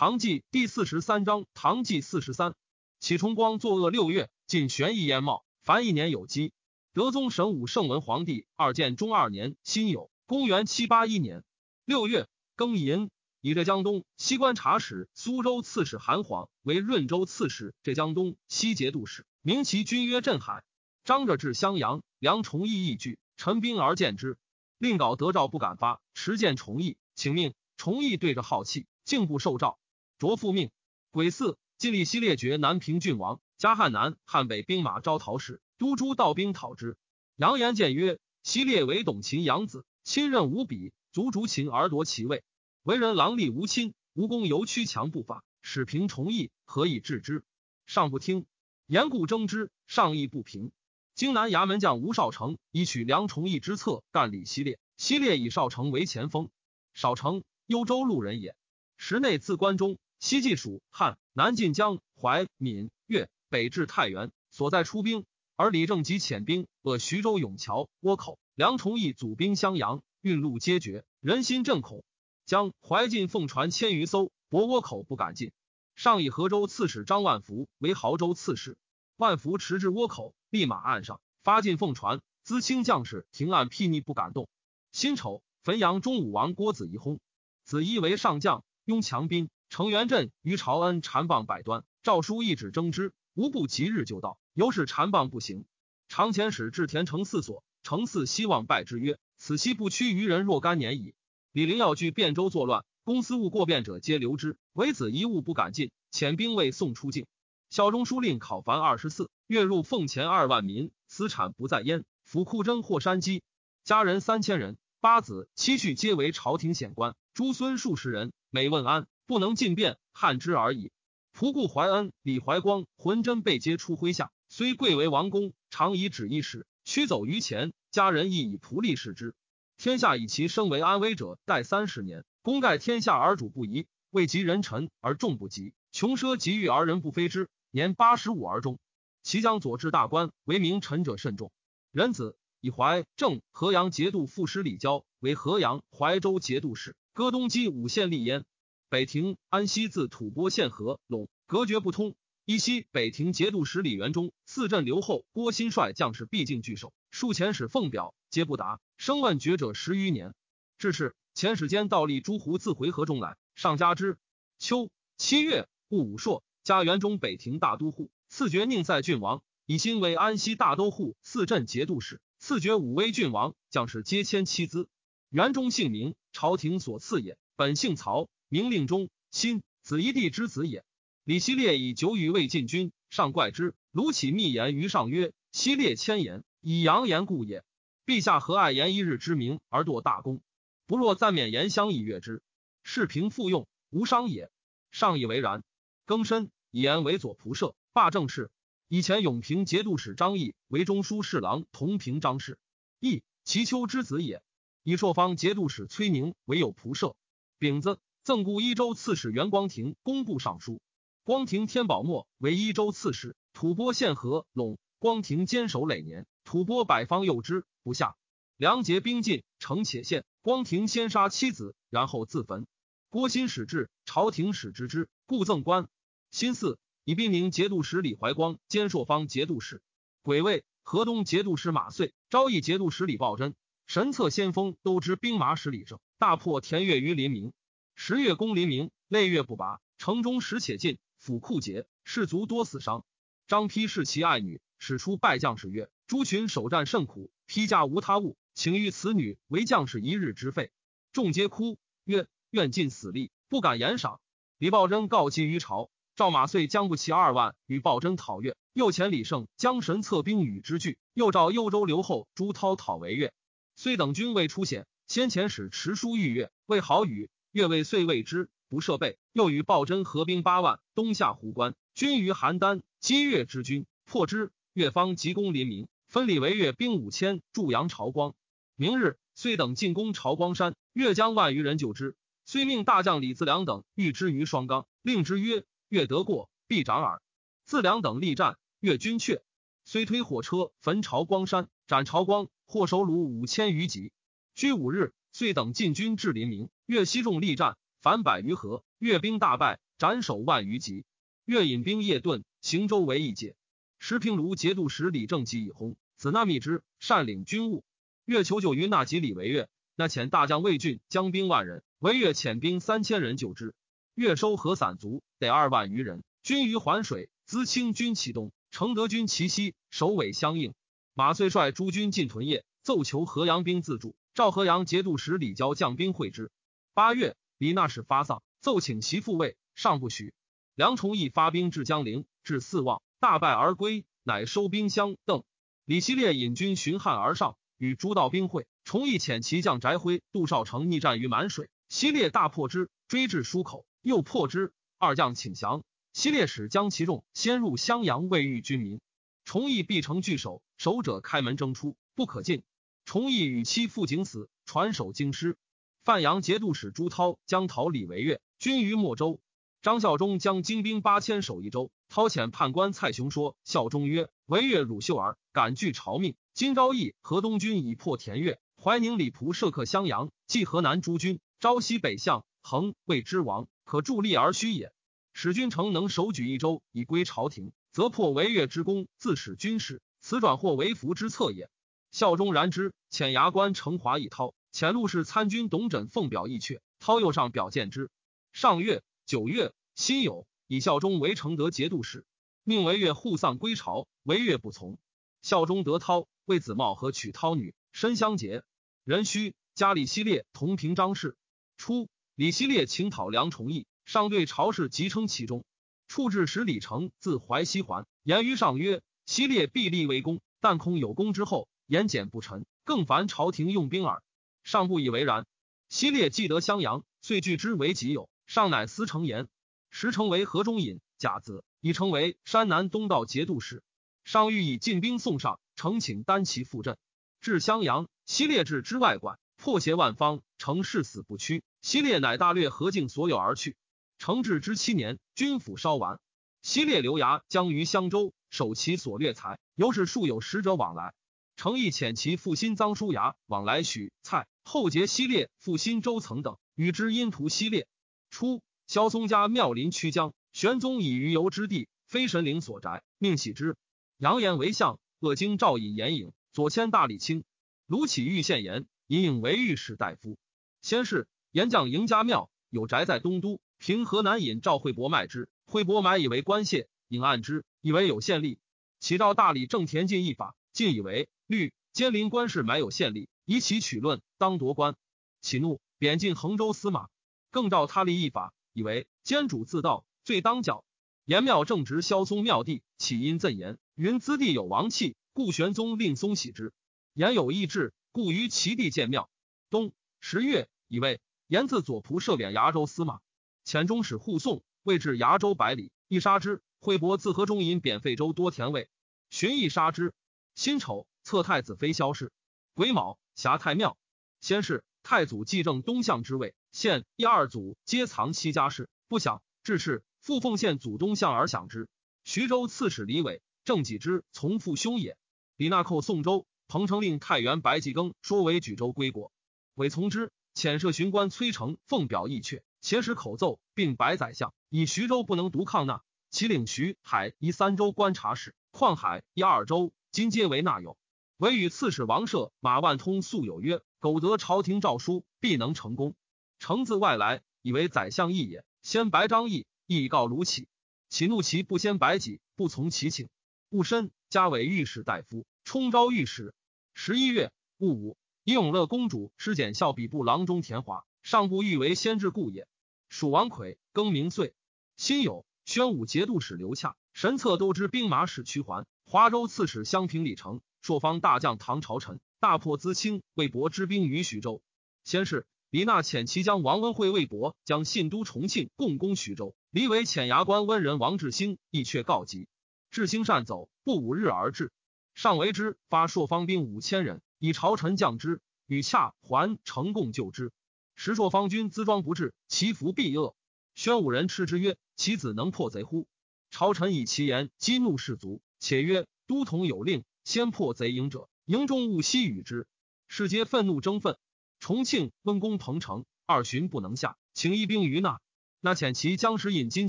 唐纪第四十三章，唐纪四十三。启崇光作恶六月，尽玄义燕茂，凡一年有基。德宗神武圣文皇帝二建中二年辛酉，公元七八一年六月庚寅，以浙江东西观察使、苏州刺史韩晃为润州刺史、浙江东西节度使，名其君曰镇海。张着至襄阳，梁崇义义惧，陈兵而见之，令稿得诏不敢发，持见崇义，请命崇义对着好气。竟不受诏，卓复命。癸巳，尽力西列爵南平郡王，加汉南、汉北兵马招讨使，督诸道兵讨之。扬言谏曰：“西列为董秦养子，亲任无比，足逐秦而夺其位。为人狼戾无亲，无功犹屈强不法，使平崇义，何以治之？”上不听，言故争之，上意不平。荆南衙门将吴少成以取梁崇义之策，干李西列。西列以少成为前锋。少成，幽州路人也。时内自关中，西晋蜀汉，南晋江淮闽粤，北至太原，所在出兵。而李正吉遣兵扼徐州永桥倭口，梁崇义组兵襄阳，运路皆绝，人心震恐。江淮晋奉船千余艘，博倭口不敢进。上以河州刺史张万福为濠州刺史，万福驰至倭口，立马岸上，发进奉船，资清将士停岸睥睨，不敢动。辛丑，汾阳中武王郭子仪薨，子仪为上将。拥强兵，成元镇于朝恩缠棒百端，诏书一纸征之，无不即日就到。由是缠棒不行。常遣使至田城四所，城四希望拜之曰：“此期不屈于人若干年矣。”李陵要据汴州作乱，公私务过便者皆留之，唯子一物不敢进。遣兵为送出境。孝中书令考凡二十四，月入俸钱二万民，私产不在焉。府库征获山积，家人三千人，八子七婿皆为朝廷显官，诸孙数十人。每问安，不能进变，汉之而已。仆固怀恩、李怀光浑真被皆出麾下，虽贵为王公，常以旨意使驱走于前。家人亦以仆力视之。天下以其生为安危者，待三十年。功盖天下而主不疑，位极人臣而众不及，穷奢极欲而人不非之。年八十五而终。其将左治大官，为名臣者甚众。仁子以怀正河阳节度副使李交为河阳、怀州节度使。戈东击五县立焉，北庭安西自吐蕃县河陇隔绝不通。依西北庭节度使李元忠、四镇留后郭新率将士毕竟拒守，数遣使奉表皆不答，声问绝者十余年。至是遣使间倒立诸胡自回纥中来，上加之。秋七月，戊午朔，加元中北庭大都护，赐爵宁塞郡王，以新为安西大都护、四镇节度使，赐爵武威郡王，将士皆迁妻资。元忠姓名，朝廷所赐也。本姓曹，明令忠，新子一弟之子也。李希烈以久与魏晋军，上怪之。卢杞密言于上曰：“希烈千言，以扬言故也。陛下何爱言一日之名而堕大功？不若暂免言相以悦之，是平复用，无伤也。”上以为然。更深以言为左仆射，罢政事。以前永平节度使张毅为中书侍郎，同平张氏，毅其丘之子也。以朔方节度使崔宁为有仆射，丙子赠故一州刺史袁光庭工部尚书。光庭天宝末为一州刺史，吐蕃县河陇。光庭坚守累年，吐蕃百方诱之不下。梁节兵进，城且陷。光庭先杀妻子，然后自焚。郭新使至，朝廷使知之，故赠官。辛巳，以兵宁节度使李怀光兼朔方节度使。癸未，河东节度使马遂，昭义节度使李抱真。神策先锋都知兵马使李胜大破田越于林明，十月攻临明，累月不拔，城中时且尽，府库竭，士卒多死伤。张丕视其爱女，使出败将士曰：“诸群守战甚苦，披甲无他物，请欲此女为将士一日之费。”众皆哭曰：“愿尽死力，不敢言赏。”李抱真告急于朝，赵马遂将不齐二万与抱真讨越，又遣李胜将神策兵与之拒，又召幽州留后朱涛讨为越。虽等军未出险，先前使持书御越，为好语。越未遂未之，不设备。又与鲍真合兵八万，东下湖关，军于邯郸，击越之军，破之。越方急攻临明，分李为越兵五千，驻阳朝光。明日，遂等进攻朝光山，越将万余人救之。遂命大将李自良等御之于双冈，令之曰：“越得过，必斩耳。”自良等力战，越军却。虽推火车焚朝光山，斩朝光。获首虏五千余级，居五日，遂等进军至临明，越西众力战，反百余合，越兵大败，斩首万余级。越引兵夜遁，行周围一界。石平卢节度使李正吉以薨，子纳密之，善领军务。越求救于纳吉李为越，那遣大将魏俊将兵万人，为越遣兵三千人救之。越收河散卒得二万余人，军于环水，资清军其东，承德军其西，首尾相应。马遂率诸军进屯业，奏求河阳兵自助。赵河阳节度使李交将兵会之。八月，李那使发丧，奏请其复位，尚不许。梁崇义发兵至江陵，至四望，大败而归，乃收兵相邓。李希烈引军巡汉而上，与诸道兵会。崇义遣其将翟辉、杜少成逆战于满水，希烈大破之，追至舒口，又破之。二将请降。希烈使将其众先入襄阳，未遇军民。崇义必城拒守，守者开门争出，不可进。崇义与妻父景死，传首京师。范阳节度使朱涛将讨李为越，军于莫州。张孝忠将精兵八千守一州。涛遣判官蔡雄说：“孝忠曰：‘为越鲁秀儿，敢拒朝命。今昭义河东军已破田越，怀宁李仆设克襄阳，继河南诸军，朝西北向，恒魏之王，可助力而虚也。使君诚能守举一州，以归朝廷，则破为越之功，自使军事，此转祸为福之策也。’孝忠然之，遣牙关成华以涛，遣陆氏参军董枕奉表义阙。涛又上表见之。上月。九月，辛酉，以孝忠为承德节度使，命为越护丧归朝，为越不从。孝忠得涛，为子茂和娶涛女，申相结。壬戌，加李希烈同平章事。初，李希烈请讨梁崇义，上对朝事即称其中。处置使李成自淮西还，言于上曰：“希烈必立为功，但恐有功之后，言简不陈，更烦朝廷用兵耳。”上不以为然。希烈既得襄阳，遂据之为己有。上乃司成言，时成为河中尹，甲子，已成为山南东道节度使。上欲以进兵送上，诚请单骑赴阵。至襄阳，西烈至之外馆，破邪万方，成誓死不屈。西烈乃大略何境所有而去。成至之七年，军府稍完，西烈留牙将于襄州，守其所掠财，由是数有使者往来。诚意遣其父新臧叔牙往来许蔡，后结西列父新周曾等，与之因图西列。初，萧嵩家庙临曲江，玄宗以余游之地，非神灵所宅，命喜之。扬言为相，恶经赵尹严颖，左迁大理卿。卢杞遇献言，尹颖为御史大夫。先是，严将赢家庙有宅在东都，凭河南尹赵惠伯卖之，惠伯买以为官谢，尹按之，以为有县吏。启诏大理正田进一法，进以为律监临官事买有县吏，以其取论，当夺官。启怒，贬进衡州司马。更召他立一法，以为监主自盗，罪当剿。严庙正值萧嵩庙地，起因赠言云：资地有王气，故玄宗令嵩喜之。言有意志，故于其地建庙。冬十月，以为言自左仆射贬崖州司马，遣中使护送，未至崖州百里，一杀之。惠伯自河中引贬费州多田尉，寻亦杀之。辛丑，册太子妃萧氏。癸卯，辖太庙。先是，太祖继正东向之位。现一二祖皆藏其家事，不想至是复奉献祖东向而享之。徐州刺史李伟正己之从父兄也。李纳寇宋州，彭城令太原白济庚说为举州归国，伟从之。遣设巡官崔成奉表议阙，且使口奏，并白宰相以徐州不能独抗纳，其领徐海一三州观察使，旷海一二州今皆为纳有。唯与刺史王舍、马万通素有约，苟得朝廷诏书，必能成功。乘自外来，以为宰相义也。先白张毅，亦告卢杞。启怒其不先白己，不从其请。戊申，加为御史大夫，充昭御史。十一月戊午，以永乐公主师检校比部郎中田华，上部欲为先至故也。蜀王魁更名岁，辛酉，宣武节度使刘洽，神策都知兵马使屈桓，华州刺史襄平李成，朔方大将唐朝臣，大破资清，魏博之兵于徐州。先是。李纳遣其将王温惠魏博将信都重庆共攻徐州。李伟遣牙关温人王志兴亦却告急。志兴善走，不五日而至。上为之发朔方兵五千人，以朝臣降之，与洽还成共救之。时朔方军资装不至，其服必恶。宣武人斥之曰：“其子能破贼乎？”朝臣以其言激怒士卒，且曰：“都统有令，先破贼营者，营中勿悉与之。”士皆愤怒争愤。重庆温公彭城二旬不能下，请一兵于那。那遣其将士引金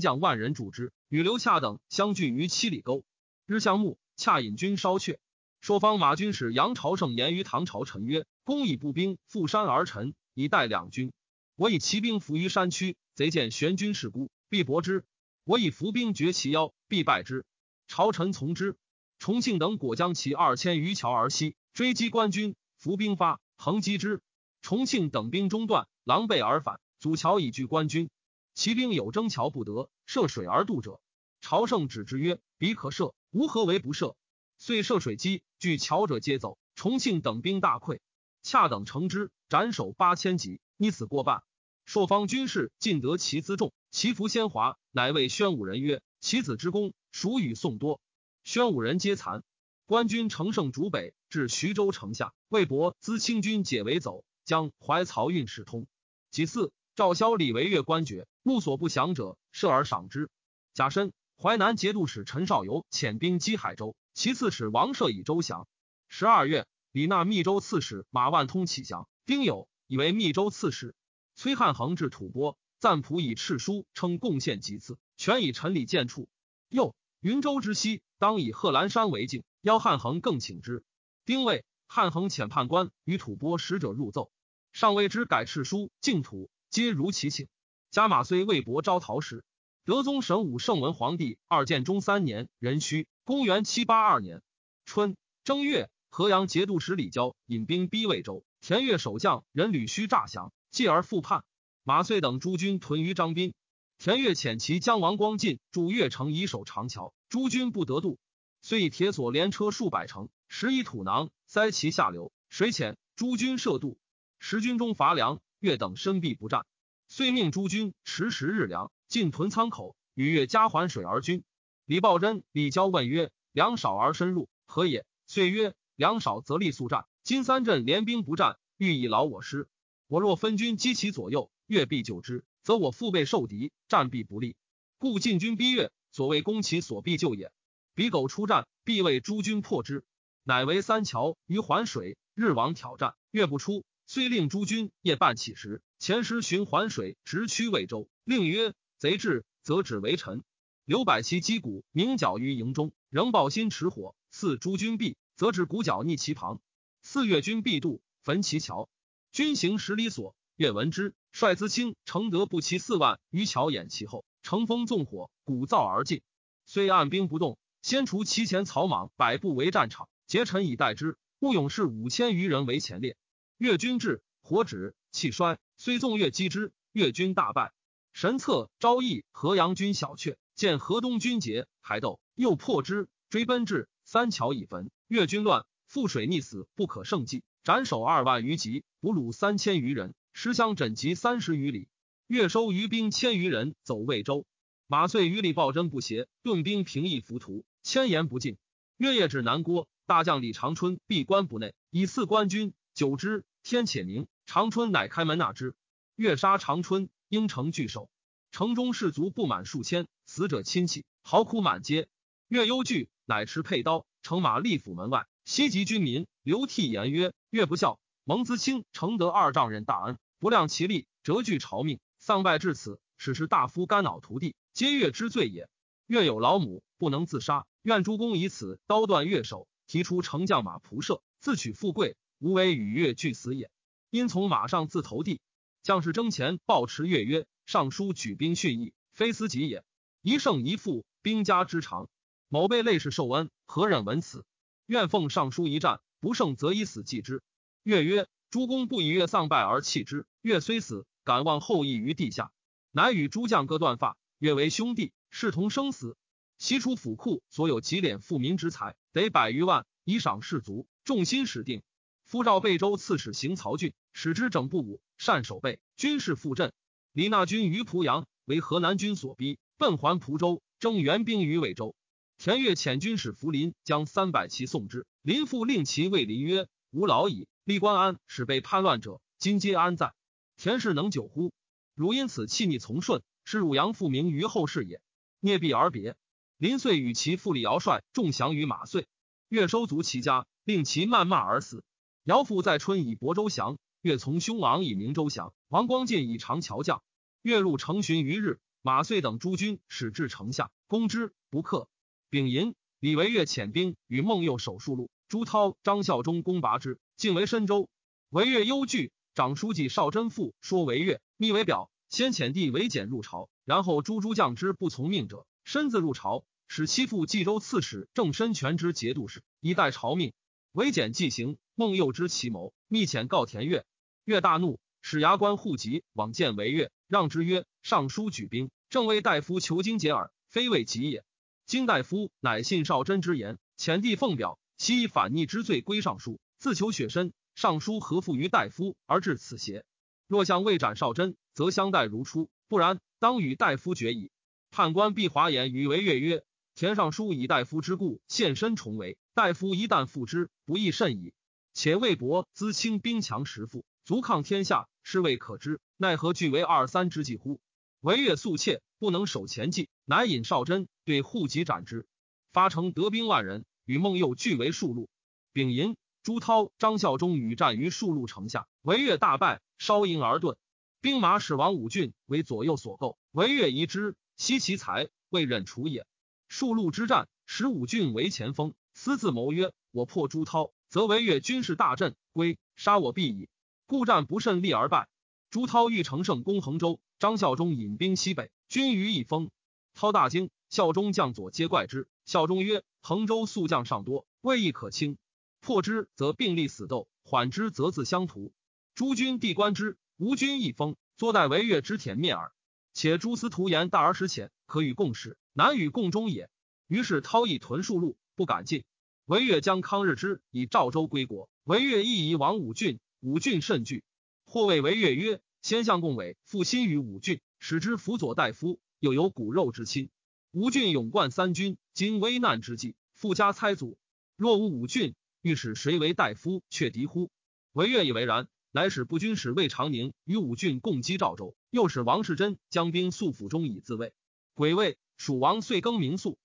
将万人助之，与刘洽等相聚于七里沟。日向暮，洽引军烧却。朔方马军使杨朝胜言于唐朝臣曰：“公以步兵负山而陈，以待两军。我以骑兵伏于山区，贼见玄军势孤，必搏之；我以伏兵绝其腰，必败之。朝臣从之。重庆等果将其二千余桥而西，追击官军，伏兵发，横击之。重庆等兵中断，狼狈而返，阻桥以拒官军。骑兵有征桥不得，涉水而渡者。朝圣止之曰：‘彼可射，吾何为不射？’遂涉水击，据桥者皆走。重庆等兵大溃，恰等乘之，斩首八千级，逆死过半。朔方军士尽得其辎重，其服先华，乃谓宣武人曰：‘其子之功，孰与宋多？’宣武人皆残。官军乘胜逐北，至徐州城下，魏博资清军解围走，将怀漕运使通。己巳，赵萧李为越官爵，目所不降者，射而赏之。甲申，淮南节度使陈少游遣兵击海州，其次使王赦以州降。十二月，李纳密州刺史马万通起降，丁酉，以为密州刺史。崔汉衡至吐蕃，赞普以敕书称贡献几次，全以陈礼见处。又云州之西，当以贺兰山为境，邀汉衡更请之。丁未，汉衡遣判官与吐蕃使者入奏，上谓之改敕书，净土皆如其请。加马虽魏博招陶时，德宗神武圣文皇帝二建中三年壬戌，公元七八二年春正月，河阳节度使李交引兵逼魏州，田越守将任吕须诈降，继而复叛。马遂等诸军屯于张宾。田越遣其将王光进驻越城以守长桥，诸军不得渡，遂以铁索连车数百乘，拾以土囊塞其下流，水浅，诸军涉渡。时军中乏粮，越等身壁不战，遂命诸军持十日粮。进屯仓口，与越加还水而军。李抱真、李交问曰：“粮少而深入，何也？”遂曰：“粮少则力速战。金三镇联兵不战，欲以劳我师。我若分军击其左右，越必救之，则我腹背受敌，战必不利。故进军逼越，所谓攻其所必救也。彼狗出战，必为诸军破之。乃为三桥于环水，日往挑战，越不出，遂令诸军夜半起时，前时循环水，直趋魏州，令曰。”贼至，则止为臣。刘百其击鼓鸣角于营中，仍抱薪持火，四诸军毕，则止鼓角逆其旁。四越军必渡，焚其桥。军行十里所，越闻之，率资清、承德步骑四万于桥掩其后，乘风纵火，鼓噪而进。虽按兵不动，先除其前草莽百步为战场，结陈以待之。故勇士五千余人为前列。越军至，火止，气衰，虽纵越击之，越军大败。神策昭义河阳军小阙，见河东军节还斗，又破之，追奔至三桥已焚，越军乱，覆水溺死，不可胜计。斩首二万余级，俘虏三千余人，师相枕籍三十余里。越收余兵千余人，走魏州。马遂与李抱真不协，顿兵平邑浮屠，千言不尽。月夜至南郭，大将李长春闭关不内，以赐官军。久之，天且明，长春乃开门纳之。月杀长春。应城拒守，城中士卒不满数千，死者亲戚嚎哭满街。越忧惧，乃持佩刀，乘马立府门外，袭击军民，流涕言曰：“越不孝，蒙资清、承德二丈人大恩，不量其力，折据朝命，丧败至此，使士大夫肝脑涂地，皆越之罪也。越有老母，不能自杀，愿诸公以此刀断越首，提出乘将马仆射，自取富贵，无为与越俱死也。因从马上自投地。”将士争前报持越曰：“尚书举兵训义，非私己也。一胜一负，兵家之常。某被累世受恩，何忍闻此？愿奉尚书一战，不胜则以死祭之。”越曰：“诸公不以越丧败而弃之。越虽死，敢望后裔于地下。”乃与诸将各断发，越为兄弟，视同生死。悉出府库所有积敛富民之财，得百余万，以赏士卒。众心始定。夫赵贝州刺史行曹俊，使之整不武。善守备，军事复振。李纳军于濮阳，为河南军所逼，奔还蒲州，征援兵于魏州。田越遣军使福临，将三百骑送之。林父令其谓林曰：“吾老矣，立官安，使被叛乱者，今皆安在？田氏能久乎？汝因此弃逆从顺，是汝阳复明于后世也。”聂必而别。林遂与其父李尧率众降于马遂。越收足其家，令其谩骂而死。尧父在春以亳州降。越从兄王以明州降，王光进以长桥将。月入成旬余日，马遂等诸军使至城下，攻之不克。丙寅，李维越遣兵与孟佑守数路，朱涛、张孝忠攻拔之，进为深州。维越忧惧，长书记邵贞父说维越密为表，先遣弟为简入朝，然后诸诸将之不从命者，身自入朝，使其父冀州刺史郑申权之节度使，以待朝命。韦简既行，孟佑知其谋，密遣告田悦。越大怒，使牙关户籍往见韦越，让之曰：“尚书举兵，正为大夫求经解耳，非为己也。金大夫乃信少贞之言，遣帝奉表，悉以反逆之罪归尚书，自求雪身。尚书何负于大夫而至此邪？若向未斩少真，则相待如初；不然，当与大夫决矣。”判官毕华言与韦越曰。田尚书以大夫之故现身重围，大夫一旦复之，不亦甚矣？且魏博资轻兵强实富，足抗天下，是未可知。奈何俱为二三之计乎？惟越素怯，不能守前计，乃引少真对户籍斩之。发城得兵万人，与孟佑俱为数路。丙寅，朱涛、张孝忠与战于数路城下，惟越大败，烧营而遁。兵马使王武俊为左右所构，惟越疑之，惜其才，未忍除也。数路之战，使武俊为前锋，私自谋曰：“我破朱涛，则为越军事大振，归杀我必矣。”故战不甚利而败。朱涛欲乘胜攻衡州，张孝忠引兵西北，军于一峰。涛大惊，孝忠将佐皆怪之。孝忠曰：“衡州宿将尚多，未易可轻。破之则并力死斗，缓之则自相屠。诸君地观之，吴军一封，坐待为越之舔灭耳。且诸司徒言大而实浅，可与共事。”难与共中也。于是韬以屯数路，不敢进。惟越将康日之以赵州归国。惟越亦以王武俊，武俊甚惧。或谓惟越曰：“先相共委复心于武俊，使之辅佐大夫，又有骨肉之亲。吴俊勇冠三军，今危难之际，富家猜祖。若无武俊，欲使谁为大夫，却敌乎？”惟愿以为然，乃使不军使魏长宁与武俊共击赵州，又使王世贞将兵宿府中以自卫。癸未。蜀王遂更名宿。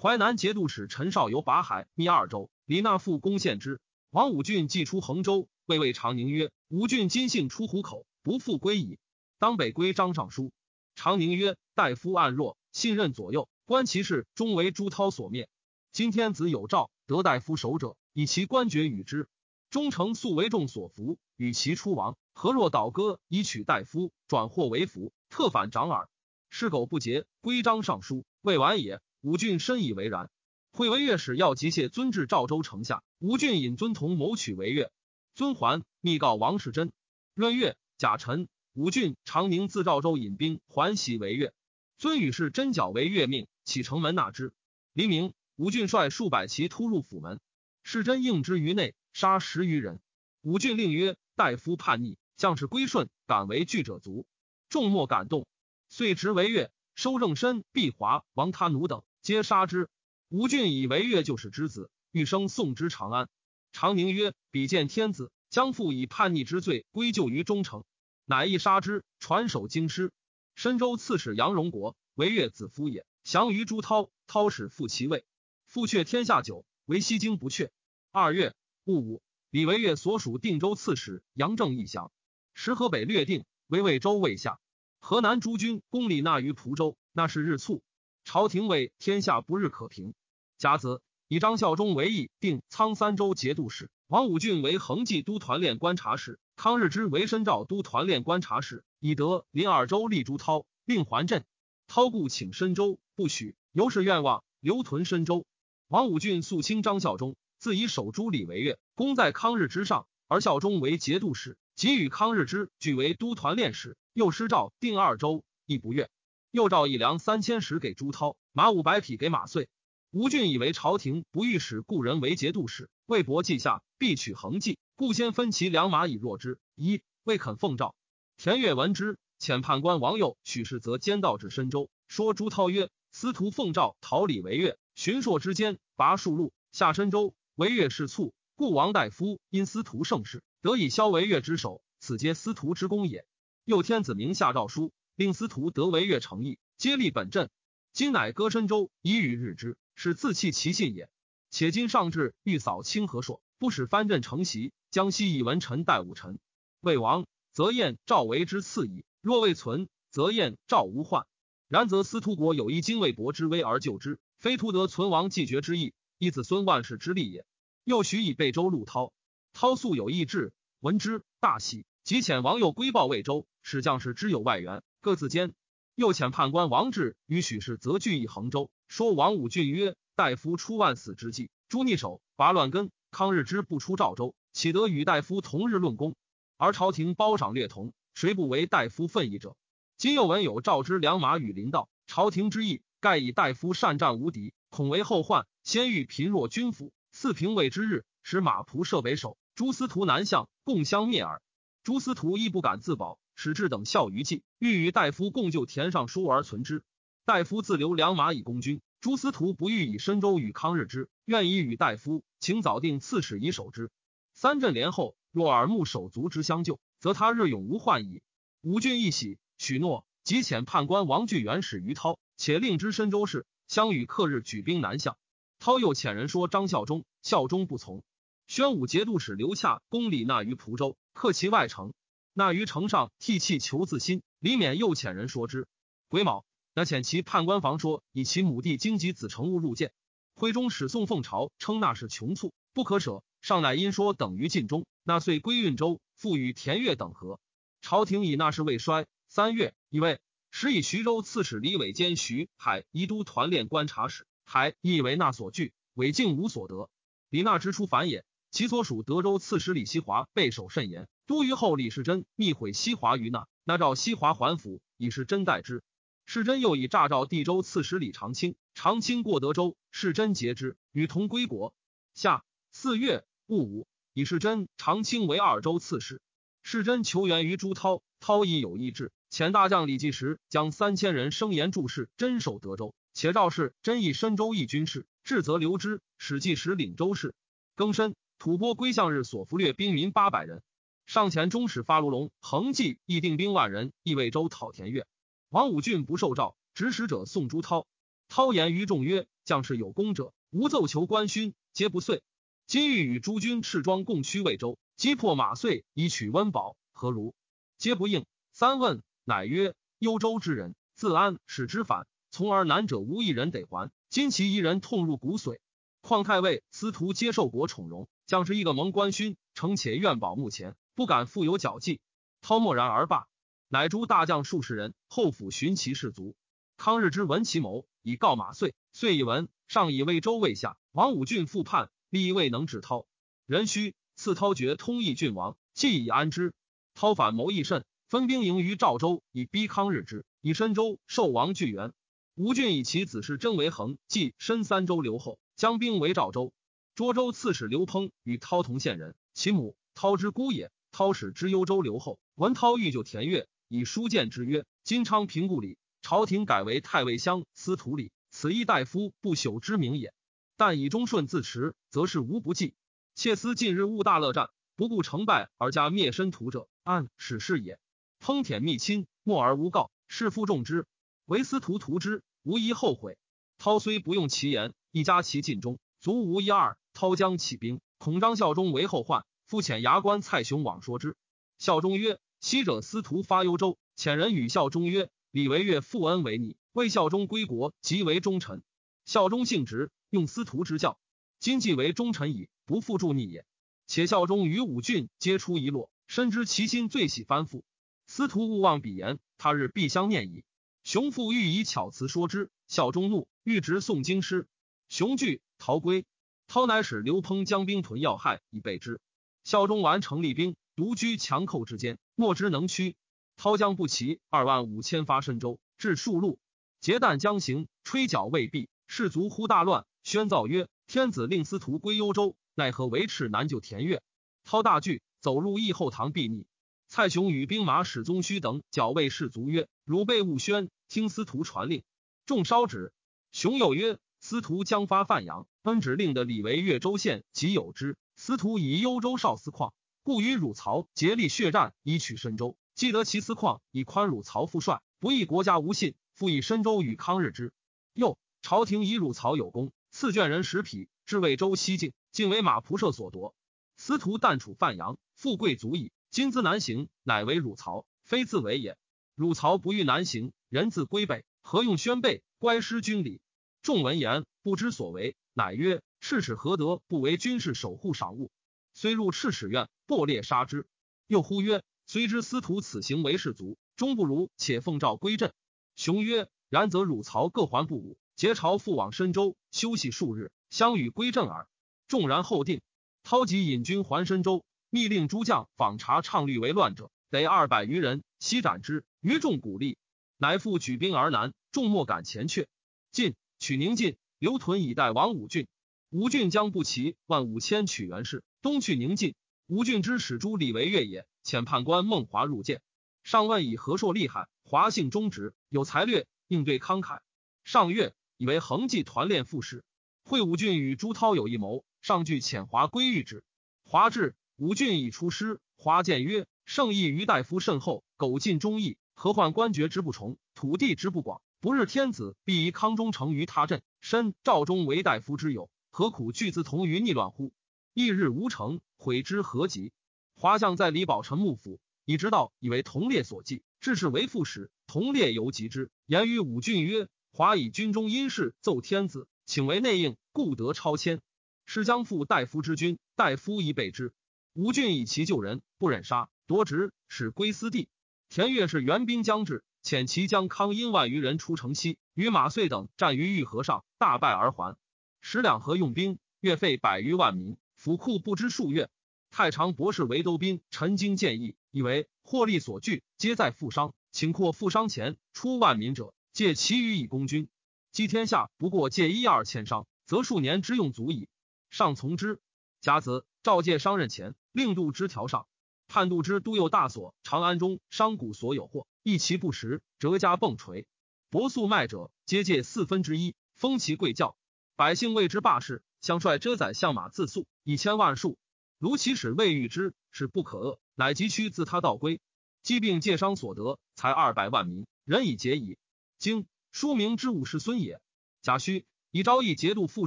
淮南节度使陈绍游拔海密二州，李纳复攻陷之。王武俊既出衡州，谓魏长宁曰：“武俊今幸出虎口，不复归矣。当北归张尚书。”长宁曰：“大夫暗弱，信任左右，观其事，终为朱涛所灭。今天子有诏，得大夫守者，以其官爵与之。忠诚素为众所服，与其出亡，何若倒戈以取大夫，转祸为福，特反长耳。”是苟不节，归章尚书未完也。武俊深以为然。会为越使要急谢尊至赵州城下，吴俊引尊同谋取为越。尊还，密告王世贞。闰月，甲辰，武俊、长宁自赵州引兵还袭为越。尊与是真缴为越命，启城门纳之。黎明，武俊率数百骑突入府门，世真应之于内，杀十余人。武俊令曰：“大夫叛逆，将士归顺，敢为惧者卒。”众莫感动。遂执为越，收郑申、毕华、王他奴等，皆杀之。吴俊以为越就是之子，欲生送之长安。长宁曰：“比见天子将父以叛逆之罪归咎于忠诚，乃亦杀之，传首京师。深州刺史杨荣国为越子夫也，降于朱涛，涛使复其位。复却天下久，唯西京不却。二月戊午，李为越所属定州刺史杨正义降。时河北略定，为魏州魏下。河南诸军攻李纳于蒲州，那是日卒。朝廷谓天下不日可平。甲子，以张孝忠为义定苍三州节度使，王武俊为恒济都团练观察使，康日之为深召都团练观察使，以得临二州立朱涛，令还镇。涛故请深州，不许，由是愿望留屯深州。王武俊肃清张孝忠，自以守诸李为越，功在康日之上，而孝忠为节度使，即与康日之俱为都团练使。又施诏定二州，亦不悦。又诏以粮三千石给朱涛，马五百匹给马遂。吴俊以为朝廷不欲使故人为节度使，为博计下必取恒计，故先分其粮马以弱之。一未肯奉诏。田悦闻之，遣判官王佑许氏则兼道至深州，说朱涛曰：“司徒奉诏逃李为越，巡朔之间拔数路下深州，为越事卒，故王大夫因司徒盛世，得以消为越之首，此皆司徒之功也。”又天子明下诏书，令司徒得为越诚意，皆立本镇。今乃割深州，以与日之，是自弃其信也。且今上至欲扫清河朔，不使藩镇承袭。江西以文臣代武臣，魏王则燕赵为之次矣。若未存，则燕赵无患。然则司徒国有一精卫伯之威而救之，非图得存亡继绝之意，亦子孙万世之利也。又许以贝州陆涛，涛素有意志，闻之大喜，即遣王右归报魏州，使将士知有外援，各自坚。又遣判官王志与许氏则聚议衡州，说王武俊曰：“大夫出万死之计，诛逆首，拔乱根。康日之不出赵州，岂得与大夫同日论功？而朝廷褒赏略同，谁不为大夫奋意者？”今又闻有赵之良马与临道，朝廷之意，盖以大夫善战无敌，恐为后患。先欲贫弱军府，四平魏之日，使马仆设北守，诸司徒南向，共相灭耳。诸司徒亦不敢自保，使至等效于计，欲与大夫共就田上书而存之。大夫自留良马以攻军，诸司徒不欲以深州与康日之，愿以与大夫，请早定刺史以守之。三镇连后，若耳目手足之相救，则他日永无患矣。吴郡一喜。许诺，即遣判官王巨元使于涛，且令之深州市，相与克日举兵南向。涛又遣人说张孝忠，孝忠不从。宣武节度使刘洽攻李纳于蒲州，克其外城。纳于城上涕泣求自新。李勉又遣人说之。癸卯，那遣其判官房说，以其母弟荆棘子成物入见。徽中使宋凤朝，称那是穷促，不可舍。上乃因说等于尽忠，那遂归运州，复与田悦等和。朝廷以那事未衰。三月，以为时以徐州刺史李伟兼徐海宜都团练观察使，海亦为纳所惧，伟竟无所得。李纳之出反也，其所属德州刺史李希华备守甚严。都虞后李世贞密毁西华于纳，那召西华还府，以是真代之。世贞又以诈召地州刺史李长卿，长卿过德州，世贞节之，与同归国。下四月戊午，以世贞、长卿为二州刺史。世真求援于朱涛，涛亦有意志。遣大将李继时将三千人声言注释，真守德州。且赵氏真以深州一军事，至则留之。史继时领州事。庚申，吐蕃归向日所俘掠兵民八百人。上前中使发卢龙、横骑亦定兵万人，亦魏州讨田悦。王武俊不受诏，指使者送朱涛。涛言于众曰：“将士有功者，无奏求官勋，皆不遂。今欲与诸军赤庄共驱魏州，击破马遂，以取温饱，何如？”皆不应。三问。乃曰：幽州之人，自安使之反，从而南者无一人得还。今其一人痛入骨髓。况太尉、司徒皆受国宠荣，将是一个蒙官勋，诚且愿保目前，不敢负有矫计。涛默然而罢。乃诛大将数十人，后府寻其士卒。康日之闻其谋，以告马遂。遂以闻上以魏州未下，王武俊复叛，力未能止涛。人须赐涛爵通义郡王，既以安之。涛反谋益甚。分兵营于赵州，以逼康日之。以深州受王巨元。吴郡以其子是真为衡，即深三州留后，将兵为赵州。涿州刺史刘烹与涛同县人，其母涛之姑也。涛使之幽州留后，闻涛欲救田悦，以书谏之曰：“金昌平故里，朝廷改为太尉乡司徒里，此一大夫不朽之名也。但以忠顺自持，则是无不济。切思近日误大乐战，不顾成败而加灭身徒者，安使是也。”烹舔密亲，默而无告，是夫重之，唯司徒图之，无一后悔。涛虽不用其言，一加其尽忠，足无一二。涛将起兵，恐张孝忠为后患，复遣牙关蔡雄往说之。孝忠曰：“昔者司徒发幽州，遣人与孝忠曰：‘李维越负恩为你，为孝忠归国，即为忠臣。’孝忠性直，用司徒之教，今既为忠臣矣，不复助逆也。且孝忠与武俊皆出一落，深知其心最喜翻覆。”司徒勿忘彼言，他日必相念矣。熊父欲以巧辞说之，孝忠怒，欲直诵经师。熊惧，逃归。涛乃使刘烹将兵屯要害，以备之。孝忠完成立兵，独居强寇之间，莫之能屈。涛将不齐二万五千发深州，至数路，结旦将行，吹角未毕，士卒忽大乱，宣造曰：“天子令司徒归幽州，奈何为赤南救田悦？”操大惧，走入义后堂避匿。蔡雄与兵马使宗须等剿卫士卒曰：“汝辈勿宣，听司徒传令。”众烧止。雄又曰：“司徒将发范阳，恩旨令的李为越州县，即有之。司徒以幽州少司况，故与汝曹竭力血战，以取深州。既得其司况，以宽汝曹副帅，不义国家无信，复以深州与康日之。又朝廷以汝曹有功，赐卷人十匹，至魏州西境，竟为马仆射所夺。司徒但处范阳，富贵足矣。今兹难行，乃为汝曹，非自为也。汝曹不欲南行，人自归北，何用宣备？乖失军礼。众闻言，不知所为，乃曰：“赤使何得不为军事守护赏物？”虽入赤使院，破裂杀之。又呼曰：“虽知司徒此行为士卒，终不如且奉诏归镇。”雄曰：“然则汝曹各还不武，结朝复往深州休息数日，相与归镇耳。”众然后定。涛即引军还深州，密令诸将访查倡律为乱者，得二百余人，悉斩之。余众鼓励，乃复举兵而南。众莫敢前却。进。取宁晋，留屯以待王武俊。武俊将不齐万五千取元氏，东去宁晋。武俊之使诸李为越也，遣判官孟华入见。上问以何硕厉害，华姓忠直，有才略，应对慷慨。上月以为横计团练副使。会武俊与朱涛有一谋，上具遣华归谕之。华至，武俊已出师。华见曰：“圣意于大夫甚厚，苟尽忠义，何患官爵之不崇，土地之不广？”不日天子必以康中成于他镇，申赵忠为大夫之友，何苦拒自同于逆乱乎？翌日无成，悔之何及？华将在李宝臣幕府，以直道以为同列所记，致仕为副使。同列犹及之，言于武俊曰：“华以军中因事奏天子，请为内应，故得超迁。是将复大夫之君，大夫以备之。吴俊以其救人，不忍杀，夺职，使归私地。田悦是援兵将至。”遣其将康殷万余人出城西，与马遂等战于玉河上，大败而还。使两河用兵，月费百余万民，府库不知数月。太常博士为都兵，陈经建议，以为获利所据，皆在富商，请扩富商前出万民者，借其余以攻军。积天下不过借一二千商，则数年之用足矣。上从之。甲子，召借商任前，令度之条上。判度之都右大所，长安中商贾所有货。一其不实，折家崩锤。薄粟卖者，皆借四分之一，封其贵教。百姓谓之霸士，相率遮宰相马自诉，以千万数。卢其使未遇之，是不可遏，乃急趋自他道归。疾病借商所得，才二百万民，人以节矣。经书名之武士孙也。贾诩以昭义节度副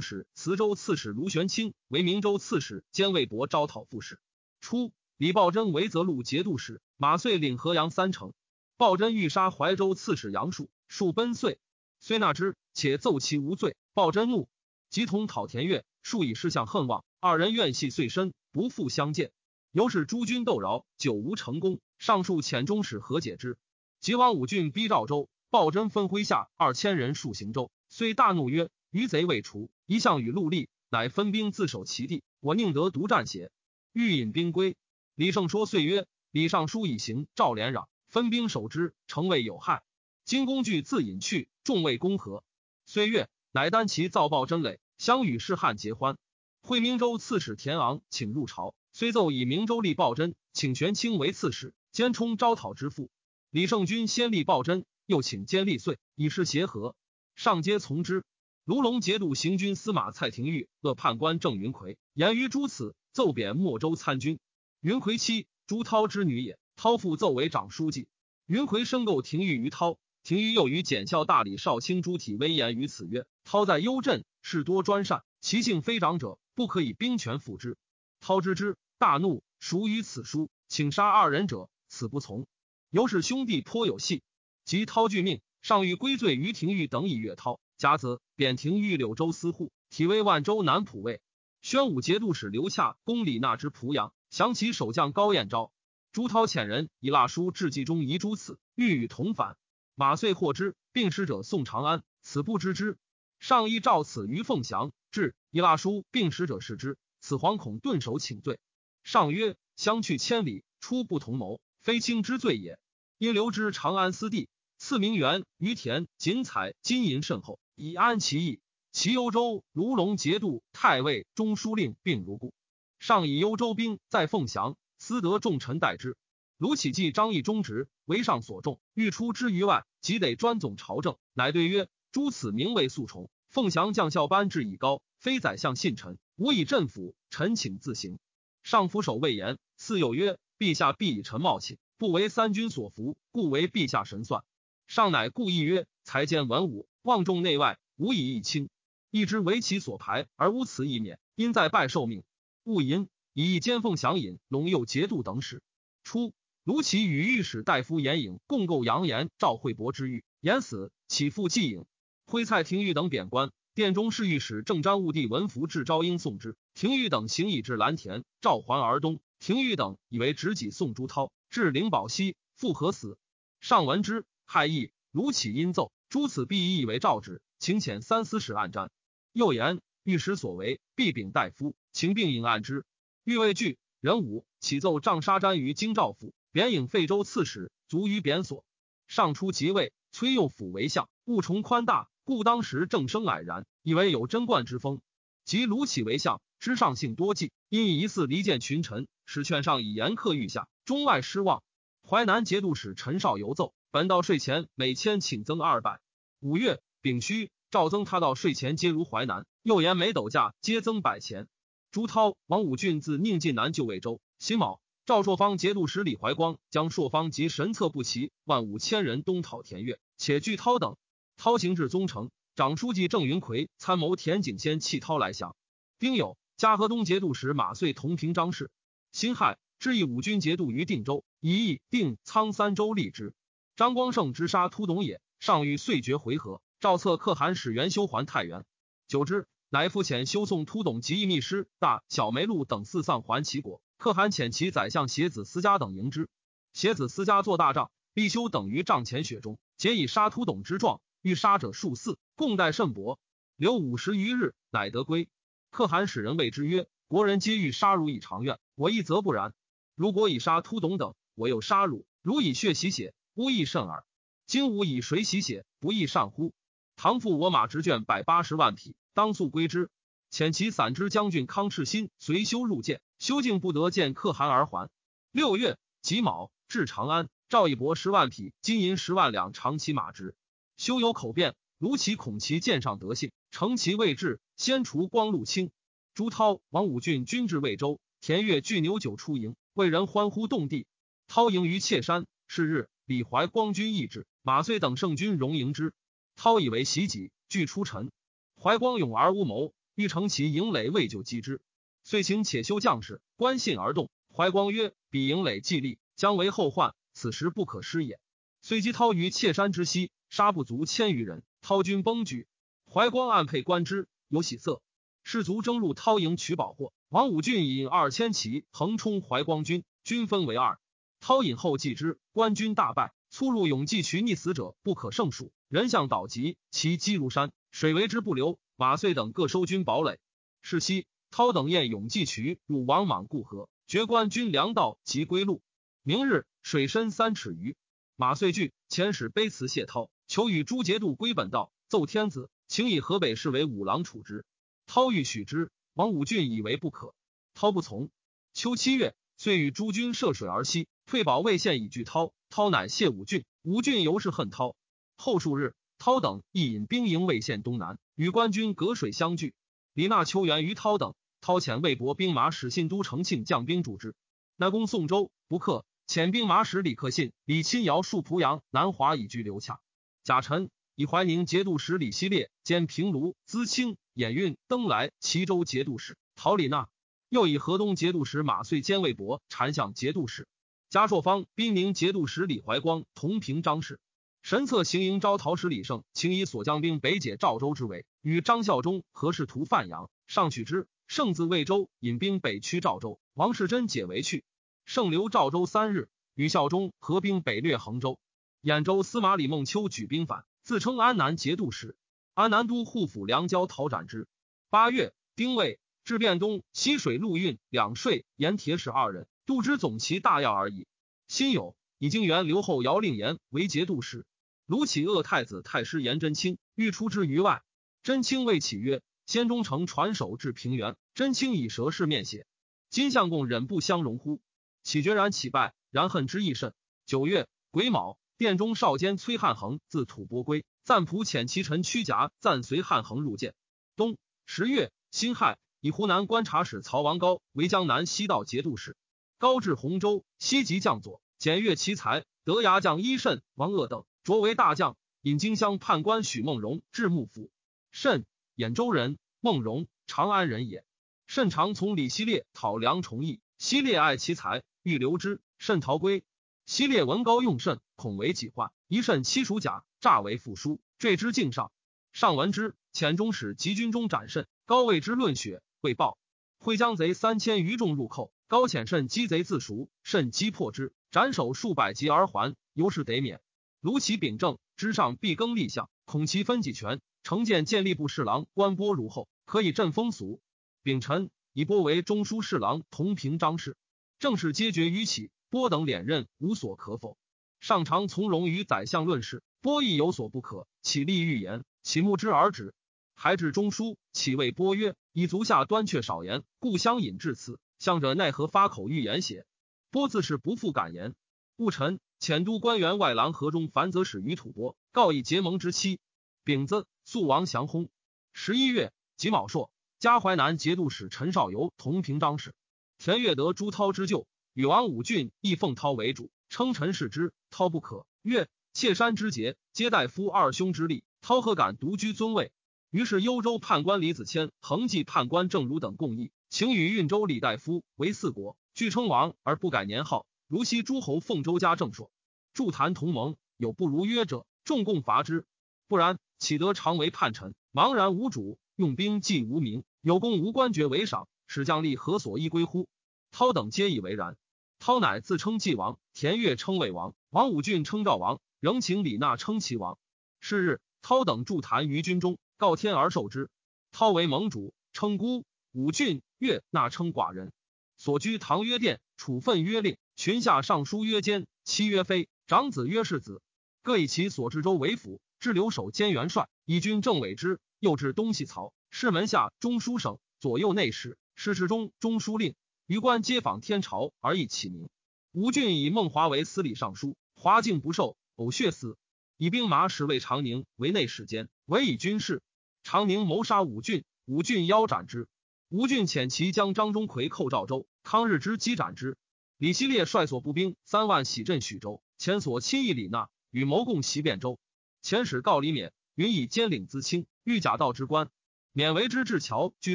使、磁州刺史卢玄清为明州刺史兼魏博招讨副使。初，李抱真为泽路节度使，马遂领河阳三城。鲍真欲杀怀州刺史杨树，树奔遂，虽纳之，且奏其无罪。鲍真怒，即同讨田悦，树以事相恨望，二人怨隙遂深，不复相见。由是诸军斗饶，久无成功。上述遣中使和解之。即王武俊逼赵州，鲍真分麾下二千人戍行州，虽大怒曰：“余贼未除，一向与陆立，乃分兵自守其地，我宁得独战邪？”欲引兵归。李胜说遂曰：“李尚书已行，赵连壤。”分兵守之，诚为有害。今工具自引去，众未攻合。岁月，乃单其造鲍真垒，相与士汉结欢。会明州刺史田昂请入朝，虽奏以明州立鲍真，请玄清为刺史，兼充招讨之父。李胜君先立鲍真，又请兼立遂，以示协和。上皆从之。卢龙节度行军司马蔡廷玉恶判官郑云奎，言于诸此，奏贬莫州参军。云奎妻朱涛之女也。涛父奏为长书记，云奎申购廷玉于涛，廷玉又与检校大理少卿朱体威言于此曰：涛在幽镇，事多专善，其性非长者，不可以兵权辅之。涛知之，大怒，属于此书，请杀二人者，此不从。由是兄弟颇有隙，及涛拒命，上欲归罪于廷玉等以越涛。甲子，贬廷玉柳州司户，体为万州南浦尉。宣武节度使刘洽攻李纳之濮阳，降其守将高彦昭。朱涛遣人以蜡书至冀中遗诸此，欲与同返。马遂获之，病使者送长安。此不知之。上意召此于凤翔，至以蜡书病使者视之，此惶恐顿首请罪。上曰：相去千里，出不同谋，非卿之罪也。因留之长安私地，赐名园于田，锦彩金银甚厚，以安其意。其幽州卢龙节度太尉中书令并如故。上以幽州兵在凤翔。私得重臣代之，卢启济张毅忠直为上所重，欲出之于外，即得专总朝政。乃对曰：“诸此名为素崇，凤翔将校班至已高，非宰相信臣，无以镇府。臣请自行。”上府守魏言，赐有曰：“陛下必以臣冒起，不为三军所服，故为陛下神算。”上乃故意曰：“才兼文武，望重内外，无以一轻。一之为其所排，而无此一免，因在拜受命，勿淫。”以一兼奉降尹龙右节度等使。初，卢杞与御史大夫严颖共构扬言赵惠伯之狱，严死，起复季颖。徽蔡廷玉等贬官，殿中侍御史正瞻务帝文符至昭英送之，廷玉等行以至蓝田，召桓而东。廷玉等以为执己送朱涛至灵宝西，复何死？上闻之，害意。卢杞因奏，诸此必以为诏旨，请遣三司使按瞻。又言御史所为，必禀大夫，请并引按之。欲未惧，人武启奏杖杀瞻于京兆府。贬引废州刺史，卒于贬所。上初即位，崔右辅为相，务崇宽大，故当时政声蔼然，以为有贞观之风。及卢杞为相，知上性多忌，因疑似离间群臣，使劝上以严克御下，中外失望。淮南节度使陈绍游奏，本到税前每千请增二百。五月丙戌，赵增他到税前皆如淮南，又言每斗价皆增百钱。朱涛、王武俊自宁晋南就魏州，辛卯。赵朔方节度使李怀光将朔方及神策不齐万五千人东讨田越，且拒涛等。涛行至宗城，长书记郑云奎参谋田景先弃涛来降。丁酉，嘉禾东节度使马遂同平张氏。辛亥，致意五军节度于定州，以义定苍三州立之。张光胜直杀突董也，上欲遂决回纥。赵策可汗使元修还太原。久之，乃复遣修送突董及义密师大小梅禄等四丧还齐国。可汗遣其宰相携子思家等迎之，携子思家作大帐，必修等于帐前雪中，皆以杀突董之状，欲杀者数四，共待甚薄。留五十余日，乃得归。可汗使人谓之曰：“国人皆欲杀汝以偿怨，我亦则不然。如果以杀突董等，我又杀汝，汝以血洗血，无益甚耳。今吾以水洗血，不亦善乎？唐复我马直卷百八十万匹，当速归之。遣其散之将军康赤心随修入见。”修竟不得见可汗而还。六月己卯，至长安，赵一博十万匹金银十万两长骑马之。修有口辩，卢其恐其剑上得信，乘其未至，先除光禄卿。朱涛、王武俊均至魏州，田越聚牛酒出营，为人欢呼动地。涛迎于切山，是日，李怀光军亦至，马遂等圣军荣迎之。涛以为袭己，惧出尘。怀光勇而无谋，欲乘其营垒，未就击之。遂请且修将士，观信而动。怀光曰：“彼营垒既立，将为后患，此时不可失也。”遂击涛于切山之西，杀不足千余人。涛军崩举，怀光暗佩观之，有喜色。士卒争入涛营取宝货。王武俊引二千骑横冲怀光军，军分为二。涛引后继之，官军大败，粗入永济渠，溺死者不可胜数。人相倒疾，其积如山，水为之不流。马遂等各收军堡垒。是夕。涛等宴永济渠，入王莽故河，绝官军粮道及归路。明日水深三尺余，马遂惧，遣使卑辞谢涛，求与朱节度归本道，奏天子，请以河北市为五郎处之。涛欲许之，王武俊以为不可，涛不从。秋七月，遂与诸军涉水而西，退保魏县以拒涛。涛乃谢武俊，武俊尤是恨涛。后数日，涛等亦引兵营魏县东南，与官军隔水相拒。李纳秋元于涛等。涛遣魏博兵马使信都承庆将兵助之，乃攻宋州不克。遣兵马使李克信、李钦尧戍濮阳、南华以拒刘洽。贾臣以怀宁节度使李希烈兼平卢、淄青、兖运、登莱、齐州节度使陶李纳，又以河东节度使马遂兼魏博禅相节度使。嘉朔方滨宁节度使李怀光同平张氏。神策行营招讨使李胜，请以所将兵北解赵州之围，与张孝忠何氏图范阳，上取之。胜自魏州，引兵北驱赵州。王世贞解围去。胜留赵州三日，与孝忠合兵北掠衡州。兖州司马李孟秋举兵反，自称安南节度使。安南都护府梁交讨斩之。八月，丁未，至汴东西水陆运两税盐铁使二人，度之总其大要而已。辛酉，以经元刘后姚令言为节度使。卢杞恶太子太师颜真卿，欲出之于外。真卿谓启曰。先中丞传首至平原，真卿以舌饰面血。今相公忍不相容乎？岂决然起败，然恨之亦甚。九月癸卯，殿中少监崔汉衡自吐蕃归，赞普遣其臣屈甲暂随汉衡入见。冬十月辛亥，以湖南观察使曹王高为江南西道节度使。高至洪州，西及将佐，检阅其才，得牙将伊慎、王鄂等，擢为大将。引荆襄判官许孟荣至幕府。慎。兖州人，孟荣长安人也。甚常从李希烈讨梁崇义，希烈爱其才，欲留之，甚逃归。希烈闻高用甚，恐为己患，一甚七属甲，诈为复书，坠之境上。上闻之，遣中使及军中斩慎。高谓之论血，未报。会将贼三千余众入寇，高遣甚击贼自赎，甚击破之，斩首数百级而还，由是得免。卢其秉政，之上必更立相，恐其分己权。成见建立部侍郎官波如后，可以振风俗。秉臣以波为中书侍郎，同平章事，政事皆决于起。波等敛任，无所可否。上常从容于宰相论事，波亦有所不可，起立欲言，岂目之而止。还至中书，岂谓波曰：“以足下端却少言，故相引至此。向者奈何发口欲言邪？”波自是不复敢言。戊辰，遣都官员外郎河中樊则使于吐蕃，告以结盟之期。丙子，肃王降薨。十一月己卯朔，加淮南节度使陈少游同平章事。田悦得朱涛之旧。与王武俊亦奉涛为主，称臣视之，涛不可。曰：妾山之节，皆大夫二兄之力，涛何敢独居尊位？于是幽州判官李子谦、恒济判官郑儒等共议，请与运州李大夫为四国，据称王而不改年号。如昔诸侯奉周家正朔，筑坛同盟，有不如约者，众共伐之。不然，岂得常为叛臣，茫然无主，用兵既无名，有功无官爵为赏，使将吏何所依归乎？涛等皆以为然。涛乃自称晋王，田悦称魏王，王武俊称赵王，仍请李纳称齐王。是日，涛等筑坛于军中，告天而受之。涛为盟主，称孤；武俊、越纳称寡人。所居唐曰殿，处分曰令，群下尚书曰监，妻曰妃，长子曰世子。各以其所治州为府，置留守兼元帅，以军政委之。又至东西曹，是门下中书省，左右内史，侍侍中、中书令。余官皆访天朝而以起名。吴郡以孟华为司礼尚书，华敬不受，呕血死。以兵马使魏长宁为内史监，委以军事。长宁谋杀武郡，武郡腰斩之。吴郡遣其将张钟馗寇赵州，康日之击斩之。李希烈率所部兵三万，喜镇许州。前所亲议李纳，与谋共袭汴州。前使告李勉，允以兼领资清，欲假道之官。勉为之至桥，据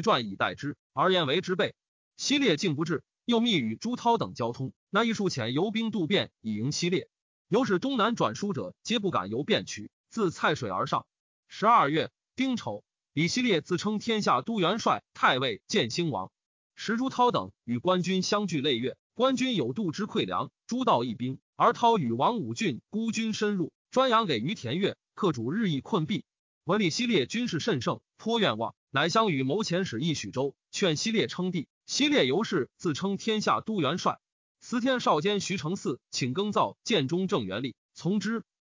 传以待之，而言为之备。希烈竟不至，又密与朱涛等交通。那一数遣游兵渡汴以迎希烈，由使东南转输者，皆不敢由汴渠，自蔡水而上。十二月丁丑，李希烈自称天下都元帅、太尉、建兴王。时朱涛等与官军相距累月，官军有度之溃粮，诸道一兵，而涛与王武俊孤军深入，专养给于田悦，客主日益困弊。闻李希烈军事甚盛，颇愿望，乃相与谋遣使议许州，劝希烈称帝。希烈尤氏自称天下都元帅，司天少监徐承嗣请更造建中正元历，从之。